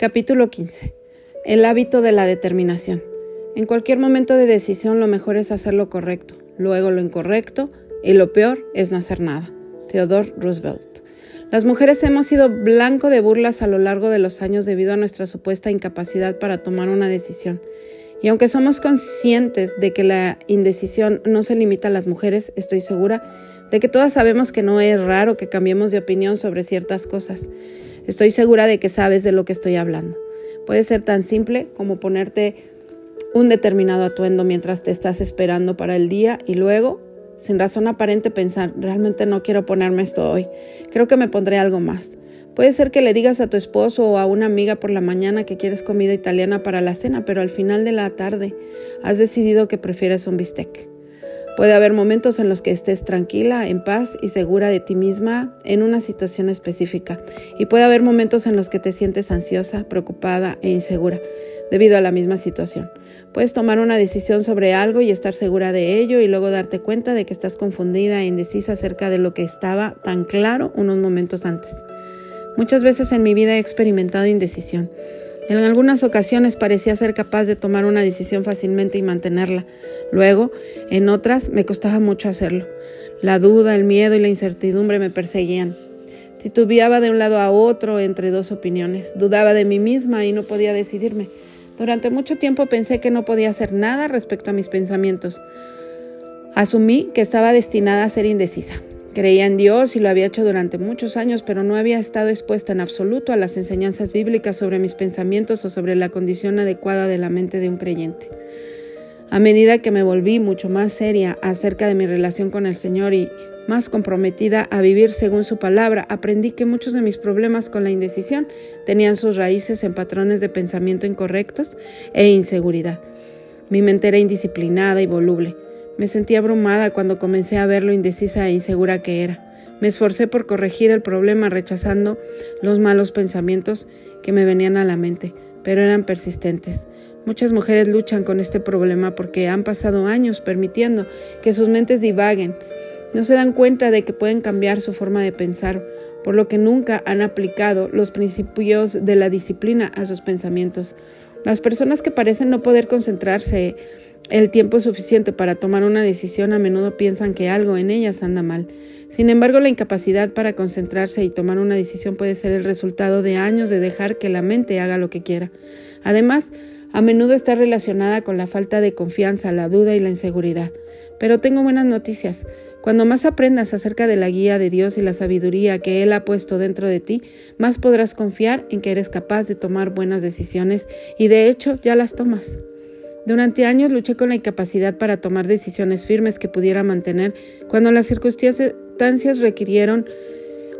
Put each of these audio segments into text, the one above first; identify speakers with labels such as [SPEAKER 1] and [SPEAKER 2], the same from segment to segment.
[SPEAKER 1] Capítulo 15. El hábito de la determinación. En cualquier momento de decisión lo mejor es hacer lo correcto, luego lo incorrecto y lo peor es no hacer nada. Theodore Roosevelt. Las mujeres hemos sido blanco de burlas a lo largo de los años debido a nuestra supuesta incapacidad para tomar una decisión. Y aunque somos conscientes de que la indecisión no se limita a las mujeres, estoy segura de que todas sabemos que no es raro que cambiemos de opinión sobre ciertas cosas. Estoy segura de que sabes de lo que estoy hablando. Puede ser tan simple como ponerte un determinado atuendo mientras te estás esperando para el día y luego, sin razón aparente, pensar, realmente no quiero ponerme esto hoy, creo que me pondré algo más. Puede ser que le digas a tu esposo o a una amiga por la mañana que quieres comida italiana para la cena, pero al final de la tarde has decidido que prefieres un bistec. Puede haber momentos en los que estés tranquila, en paz y segura de ti misma en una situación específica. Y puede haber momentos en los que te sientes ansiosa, preocupada e insegura debido a la misma situación. Puedes tomar una decisión sobre algo y estar segura de ello y luego darte cuenta de que estás confundida e indecisa acerca de lo que estaba tan claro unos momentos antes. Muchas veces en mi vida he experimentado indecisión. En algunas ocasiones parecía ser capaz de tomar una decisión fácilmente y mantenerla. Luego, en otras, me costaba mucho hacerlo. La duda, el miedo y la incertidumbre me perseguían. Titubeaba de un lado a otro entre dos opiniones. Dudaba de mí misma y no podía decidirme. Durante mucho tiempo pensé que no podía hacer nada respecto a mis pensamientos. Asumí que estaba destinada a ser indecisa. Creía en Dios y lo había hecho durante muchos años, pero no había estado expuesta en absoluto a las enseñanzas bíblicas sobre mis pensamientos o sobre la condición adecuada de la mente de un creyente. A medida que me volví mucho más seria acerca de mi relación con el Señor y más comprometida a vivir según su palabra, aprendí que muchos de mis problemas con la indecisión tenían sus raíces en patrones de pensamiento incorrectos e inseguridad. Mi mente era indisciplinada y voluble. Me sentí abrumada cuando comencé a ver lo indecisa e insegura que era. Me esforcé por corregir el problema rechazando los malos pensamientos que me venían a la mente, pero eran persistentes. Muchas mujeres luchan con este problema porque han pasado años permitiendo que sus mentes divaguen. No se dan cuenta de que pueden cambiar su forma de pensar, por lo que nunca han aplicado los principios de la disciplina a sus pensamientos. Las personas que parecen no poder concentrarse el tiempo suficiente para tomar una decisión a menudo piensan que algo en ellas anda mal. Sin embargo, la incapacidad para concentrarse y tomar una decisión puede ser el resultado de años de dejar que la mente haga lo que quiera. Además, a menudo está relacionada con la falta de confianza, la duda y la inseguridad. Pero tengo buenas noticias. Cuando más aprendas acerca de la guía de Dios y la sabiduría que Él ha puesto dentro de ti, más podrás confiar en que eres capaz de tomar buenas decisiones y de hecho ya las tomas. Durante años luché con la incapacidad para tomar decisiones firmes que pudiera mantener cuando las circunstancias requirieron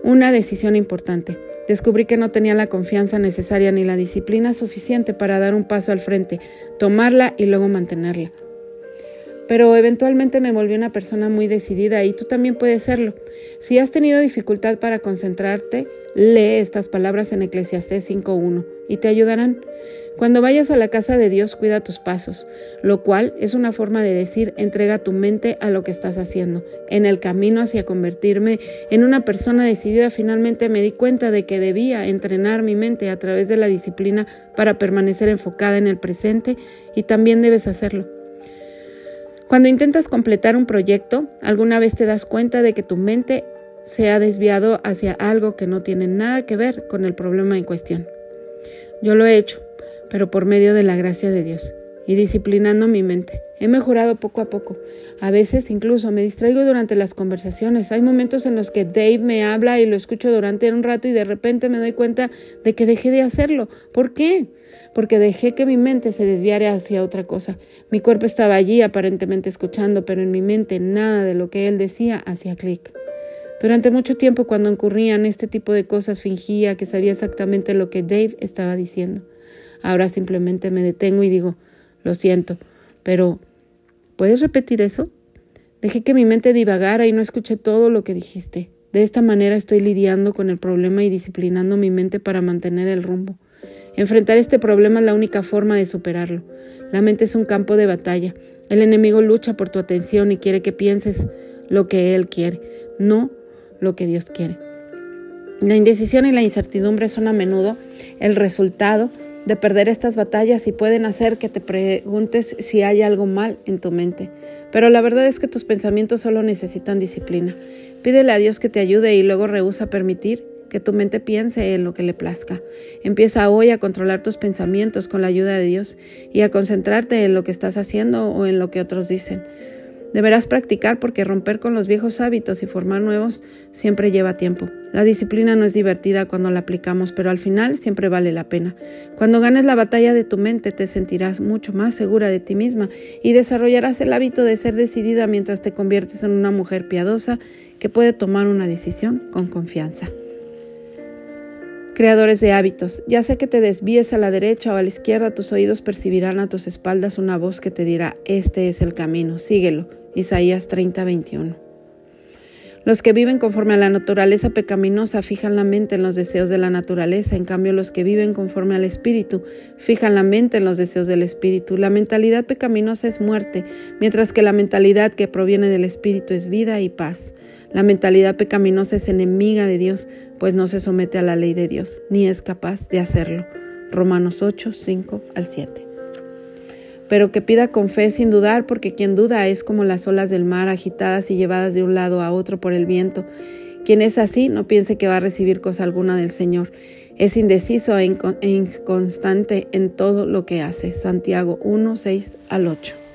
[SPEAKER 1] una decisión importante. Descubrí que no tenía la confianza necesaria ni la disciplina suficiente para dar un paso al frente, tomarla y luego mantenerla. Pero eventualmente me volví una persona muy decidida y tú también puedes serlo. Si has tenido dificultad para concentrarte, lee estas palabras en Eclesiastés 5.1 y te ayudarán. Cuando vayas a la casa de Dios, cuida tus pasos, lo cual es una forma de decir entrega tu mente a lo que estás haciendo. En el camino hacia convertirme en una persona decidida, finalmente me di cuenta de que debía entrenar mi mente a través de la disciplina para permanecer enfocada en el presente y también debes hacerlo. Cuando intentas completar un proyecto, alguna vez te das cuenta de que tu mente se ha desviado hacia algo que no tiene nada que ver con el problema en cuestión. Yo lo he hecho pero por medio de la gracia de Dios y disciplinando mi mente. He mejorado poco a poco. A veces incluso me distraigo durante las conversaciones. Hay momentos en los que Dave me habla y lo escucho durante un rato y de repente me doy cuenta de que dejé de hacerlo. ¿Por qué? Porque dejé que mi mente se desviara hacia otra cosa. Mi cuerpo estaba allí aparentemente escuchando, pero en mi mente nada de lo que él decía hacía clic. Durante mucho tiempo cuando ocurrían este tipo de cosas fingía que sabía exactamente lo que Dave estaba diciendo. Ahora simplemente me detengo y digo, lo siento, pero ¿puedes repetir eso? Dejé que mi mente divagara y no escuché todo lo que dijiste. De esta manera estoy lidiando con el problema y disciplinando mi mente para mantener el rumbo. Enfrentar este problema es la única forma de superarlo. La mente es un campo de batalla. El enemigo lucha por tu atención y quiere que pienses lo que él quiere, no lo que Dios quiere. La indecisión y la incertidumbre son a menudo el resultado de perder estas batallas y pueden hacer que te preguntes si hay algo mal en tu mente. Pero la verdad es que tus pensamientos solo necesitan disciplina. Pídele a Dios que te ayude y luego rehúsa permitir que tu mente piense en lo que le plazca. Empieza hoy a controlar tus pensamientos con la ayuda de Dios y a concentrarte en lo que estás haciendo o en lo que otros dicen. Deberás practicar porque romper con los viejos hábitos y formar nuevos siempre lleva tiempo. La disciplina no es divertida cuando la aplicamos, pero al final siempre vale la pena. Cuando ganes la batalla de tu mente te sentirás mucho más segura de ti misma y desarrollarás el hábito de ser decidida mientras te conviertes en una mujer piadosa que puede tomar una decisión con confianza. Creadores de hábitos, ya sea que te desvíes a la derecha o a la izquierda, tus oídos percibirán a tus espaldas una voz que te dirá, este es el camino, síguelo. Isaías 30, 21. Los que viven conforme a la naturaleza pecaminosa fijan la mente en los deseos de la naturaleza, en cambio los que viven conforme al Espíritu fijan la mente en los deseos del Espíritu. La mentalidad pecaminosa es muerte, mientras que la mentalidad que proviene del Espíritu es vida y paz. La mentalidad pecaminosa es enemiga de Dios, pues no se somete a la ley de Dios, ni es capaz de hacerlo. Romanos 8, 5 al 7 pero que pida con fe sin dudar, porque quien duda es como las olas del mar agitadas y llevadas de un lado a otro por el viento. Quien es así no piense que va a recibir cosa alguna del Señor. Es indeciso e, e inconstante en todo lo que hace. Santiago 1, 6 al 8.